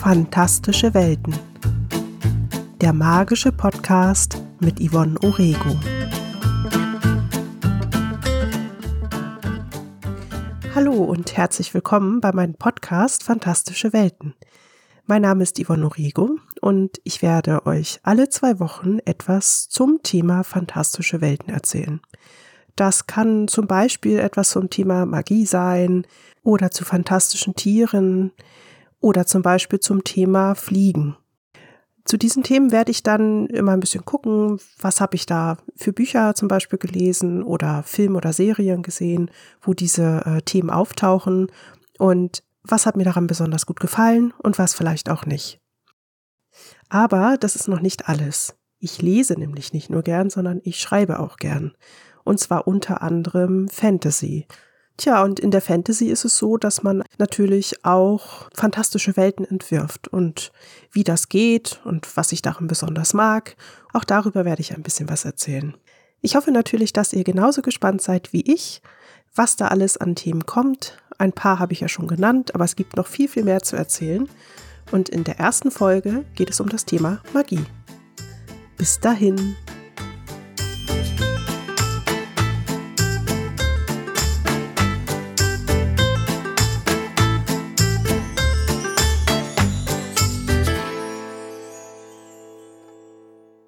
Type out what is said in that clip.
Fantastische Welten. Der magische Podcast mit Yvonne Orego. Hallo und herzlich willkommen bei meinem Podcast Fantastische Welten. Mein Name ist Yvonne Orego und ich werde euch alle zwei Wochen etwas zum Thema fantastische Welten erzählen. Das kann zum Beispiel etwas zum Thema Magie sein oder zu fantastischen Tieren oder zum Beispiel zum Thema Fliegen. Zu diesen Themen werde ich dann immer ein bisschen gucken, was habe ich da für Bücher zum Beispiel gelesen oder Filme oder Serien gesehen, wo diese äh, Themen auftauchen und was hat mir daran besonders gut gefallen und was vielleicht auch nicht. Aber das ist noch nicht alles. Ich lese nämlich nicht nur gern, sondern ich schreibe auch gern und zwar unter anderem Fantasy. Tja, und in der Fantasy ist es so, dass man natürlich auch fantastische Welten entwirft und wie das geht und was ich darin besonders mag, auch darüber werde ich ein bisschen was erzählen. Ich hoffe natürlich, dass ihr genauso gespannt seid wie ich, was da alles an Themen kommt. Ein paar habe ich ja schon genannt, aber es gibt noch viel, viel mehr zu erzählen. Und in der ersten Folge geht es um das Thema Magie. Bis dahin.